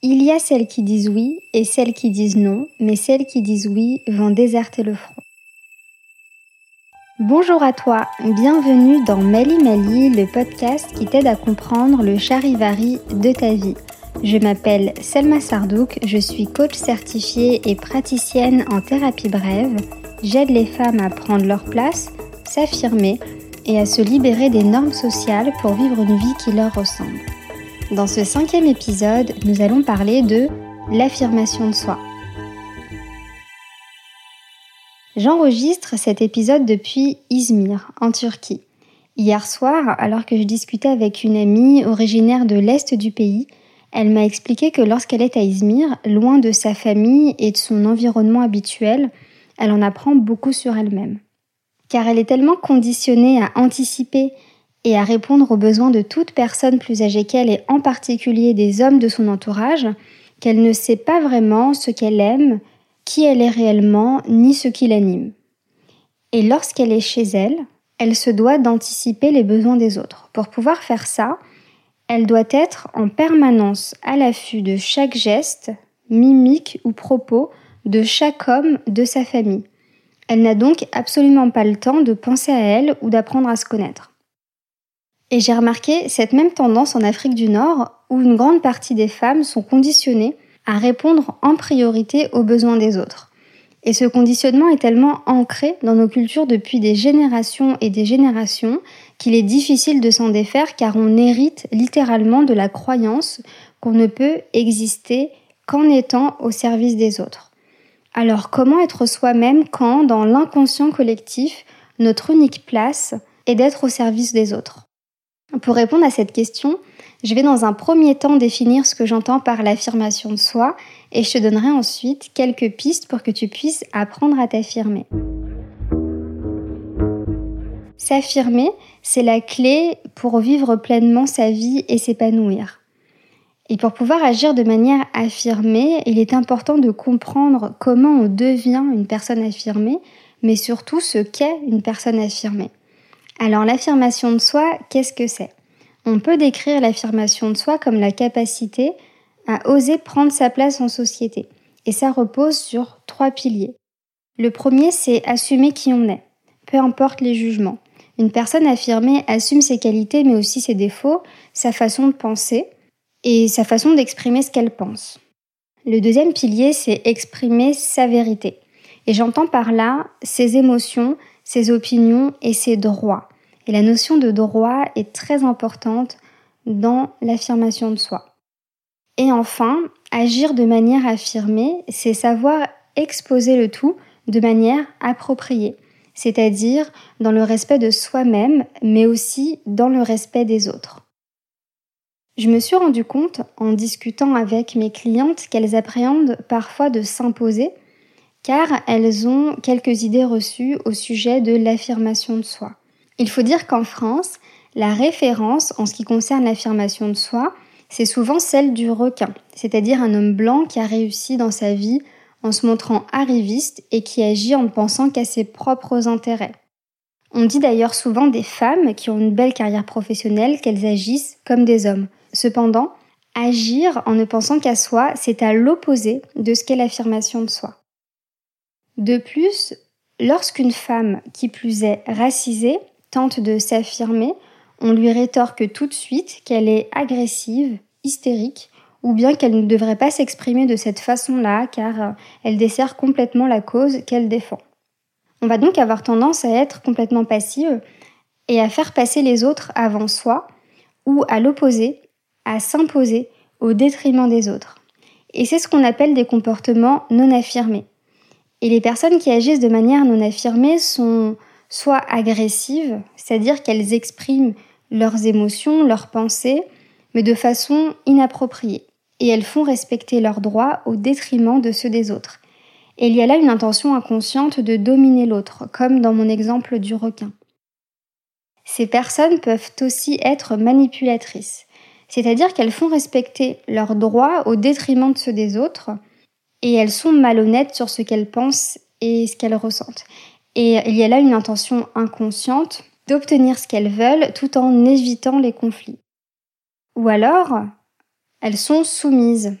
Il y a celles qui disent oui et celles qui disent non, mais celles qui disent oui vont déserter le front. Bonjour à toi, bienvenue dans Mali Mali, le podcast qui t'aide à comprendre le charivari de ta vie. Je m'appelle Selma Sardouk, je suis coach certifiée et praticienne en thérapie brève. J'aide les femmes à prendre leur place, s'affirmer et à se libérer des normes sociales pour vivre une vie qui leur ressemble. Dans ce cinquième épisode, nous allons parler de l'affirmation de soi. J'enregistre cet épisode depuis Izmir, en Turquie. Hier soir, alors que je discutais avec une amie originaire de l'Est du pays, elle m'a expliqué que lorsqu'elle est à Izmir, loin de sa famille et de son environnement habituel, elle en apprend beaucoup sur elle-même. Car elle est tellement conditionnée à anticiper et à répondre aux besoins de toute personne plus âgée qu'elle et en particulier des hommes de son entourage, qu'elle ne sait pas vraiment ce qu'elle aime, qui elle est réellement, ni ce qui l'anime. Et lorsqu'elle est chez elle, elle se doit d'anticiper les besoins des autres. Pour pouvoir faire ça, elle doit être en permanence à l'affût de chaque geste, mimique ou propos de chaque homme de sa famille. Elle n'a donc absolument pas le temps de penser à elle ou d'apprendre à se connaître. Et j'ai remarqué cette même tendance en Afrique du Nord, où une grande partie des femmes sont conditionnées à répondre en priorité aux besoins des autres. Et ce conditionnement est tellement ancré dans nos cultures depuis des générations et des générations qu'il est difficile de s'en défaire car on hérite littéralement de la croyance qu'on ne peut exister qu'en étant au service des autres. Alors comment être soi-même quand, dans l'inconscient collectif, notre unique place est d'être au service des autres? Pour répondre à cette question, je vais dans un premier temps définir ce que j'entends par l'affirmation de soi et je te donnerai ensuite quelques pistes pour que tu puisses apprendre à t'affirmer. S'affirmer, c'est la clé pour vivre pleinement sa vie et s'épanouir. Et pour pouvoir agir de manière affirmée, il est important de comprendre comment on devient une personne affirmée, mais surtout ce qu'est une personne affirmée. Alors l'affirmation de soi, qu'est-ce que c'est? On peut décrire l'affirmation de soi comme la capacité à oser prendre sa place en société. Et ça repose sur trois piliers. Le premier, c'est assumer qui on est, peu importe les jugements. Une personne affirmée assume ses qualités mais aussi ses défauts, sa façon de penser et sa façon d'exprimer ce qu'elle pense. Le deuxième pilier, c'est exprimer sa vérité. Et j'entends par là ses émotions, ses opinions et ses droits. Et la notion de droit est très importante dans l'affirmation de soi. Et enfin, agir de manière affirmée, c'est savoir exposer le tout de manière appropriée, c'est-à-dire dans le respect de soi-même, mais aussi dans le respect des autres. Je me suis rendu compte en discutant avec mes clientes qu'elles appréhendent parfois de s'imposer car elles ont quelques idées reçues au sujet de l'affirmation de soi. Il faut dire qu'en France, la référence en ce qui concerne l'affirmation de soi, c'est souvent celle du requin, c'est-à-dire un homme blanc qui a réussi dans sa vie en se montrant arriviste et qui agit en ne pensant qu'à ses propres intérêts. On dit d'ailleurs souvent des femmes qui ont une belle carrière professionnelle qu'elles agissent comme des hommes. Cependant, agir en ne pensant qu'à soi, c'est à l'opposé de ce qu'est l'affirmation de soi. De plus, lorsqu'une femme, qui plus est racisée, tente de s'affirmer, on lui rétorque tout de suite qu'elle est agressive, hystérique, ou bien qu'elle ne devrait pas s'exprimer de cette façon-là car euh, elle dessert complètement la cause qu'elle défend. On va donc avoir tendance à être complètement passive et à faire passer les autres avant soi, ou à l'opposé, à s'imposer au détriment des autres. Et c'est ce qu'on appelle des comportements non affirmés. Et les personnes qui agissent de manière non affirmée sont soit agressives, c'est-à-dire qu'elles expriment leurs émotions, leurs pensées, mais de façon inappropriée. Et elles font respecter leurs droits au détriment de ceux des autres. Et il y a là une intention inconsciente de dominer l'autre, comme dans mon exemple du requin. Ces personnes peuvent aussi être manipulatrices, c'est-à-dire qu'elles font respecter leurs droits au détriment de ceux des autres, et elles sont malhonnêtes sur ce qu'elles pensent et ce qu'elles ressentent. Et il y a là une intention inconsciente d'obtenir ce qu'elles veulent tout en évitant les conflits. Ou alors, elles sont soumises.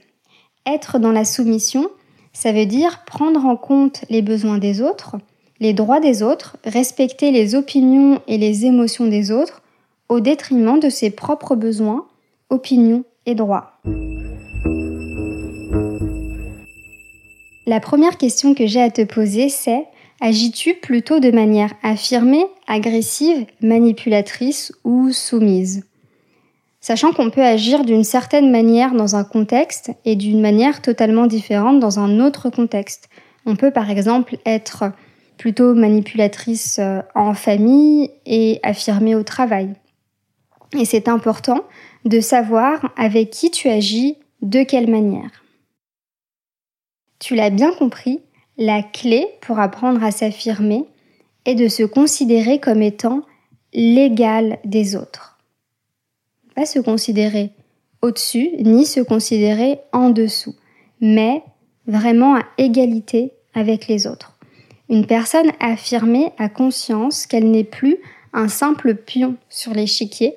Être dans la soumission, ça veut dire prendre en compte les besoins des autres, les droits des autres, respecter les opinions et les émotions des autres au détriment de ses propres besoins, opinions et droits. La première question que j'ai à te poser, c'est agis-tu plutôt de manière affirmée, agressive, manipulatrice ou soumise? Sachant qu'on peut agir d'une certaine manière dans un contexte et d'une manière totalement différente dans un autre contexte. On peut par exemple être plutôt manipulatrice euh, en famille et affirmée au travail. Et c'est important de savoir avec qui tu agis, de quelle manière. Tu l'as bien compris, la clé pour apprendre à s'affirmer est de se considérer comme étant l'égal des autres. Pas se considérer au-dessus, ni se considérer en dessous, mais vraiment à égalité avec les autres. Une personne affirmée a conscience qu'elle n'est plus un simple pion sur l'échiquier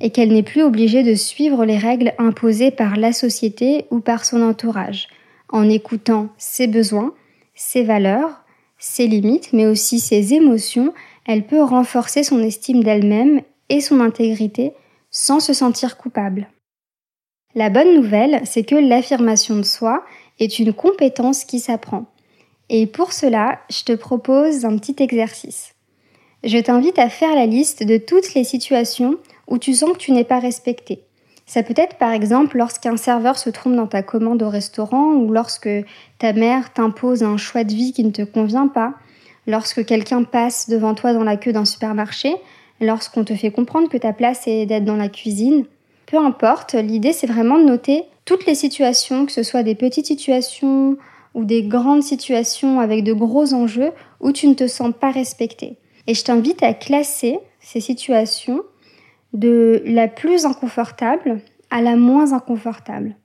et qu'elle n'est plus obligée de suivre les règles imposées par la société ou par son entourage, en écoutant ses besoins, ses valeurs, ses limites, mais aussi ses émotions, elle peut renforcer son estime d'elle-même et son intégrité sans se sentir coupable. La bonne nouvelle, c'est que l'affirmation de soi est une compétence qui s'apprend. Et pour cela, je te propose un petit exercice. Je t'invite à faire la liste de toutes les situations où tu sens que tu n'es pas respecté. Ça peut être par exemple lorsqu'un serveur se trompe dans ta commande au restaurant ou lorsque ta mère t'impose un choix de vie qui ne te convient pas, lorsque quelqu'un passe devant toi dans la queue d'un supermarché, lorsqu'on te fait comprendre que ta place est d'être dans la cuisine. Peu importe, l'idée c'est vraiment de noter toutes les situations, que ce soit des petites situations ou des grandes situations avec de gros enjeux où tu ne te sens pas respecté. Et je t'invite à classer ces situations de la plus inconfortable à la moins inconfortable.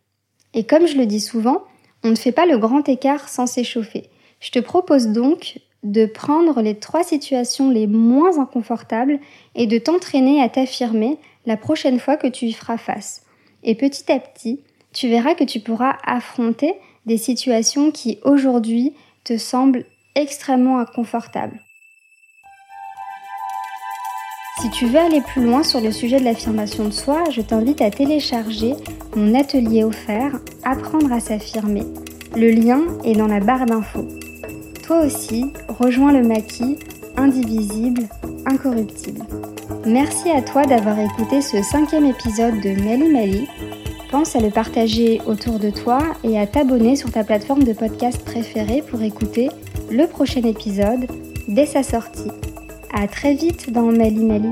Et comme je le dis souvent, on ne fait pas le grand écart sans s'échauffer. Je te propose donc de prendre les trois situations les moins inconfortables et de t'entraîner à t'affirmer la prochaine fois que tu y feras face. Et petit à petit, tu verras que tu pourras affronter des situations qui aujourd'hui te semblent extrêmement inconfortables. Si tu veux aller plus loin sur le sujet de l'affirmation de soi, je t'invite à télécharger mon atelier offert Apprendre à s'affirmer. Le lien est dans la barre d'infos. Toi aussi, rejoins le maquis indivisible, incorruptible. Merci à toi d'avoir écouté ce cinquième épisode de Mali Mali. Pense à le partager autour de toi et à t'abonner sur ta plateforme de podcast préférée pour écouter le prochain épisode dès sa sortie. À très vite dans Mali Mali.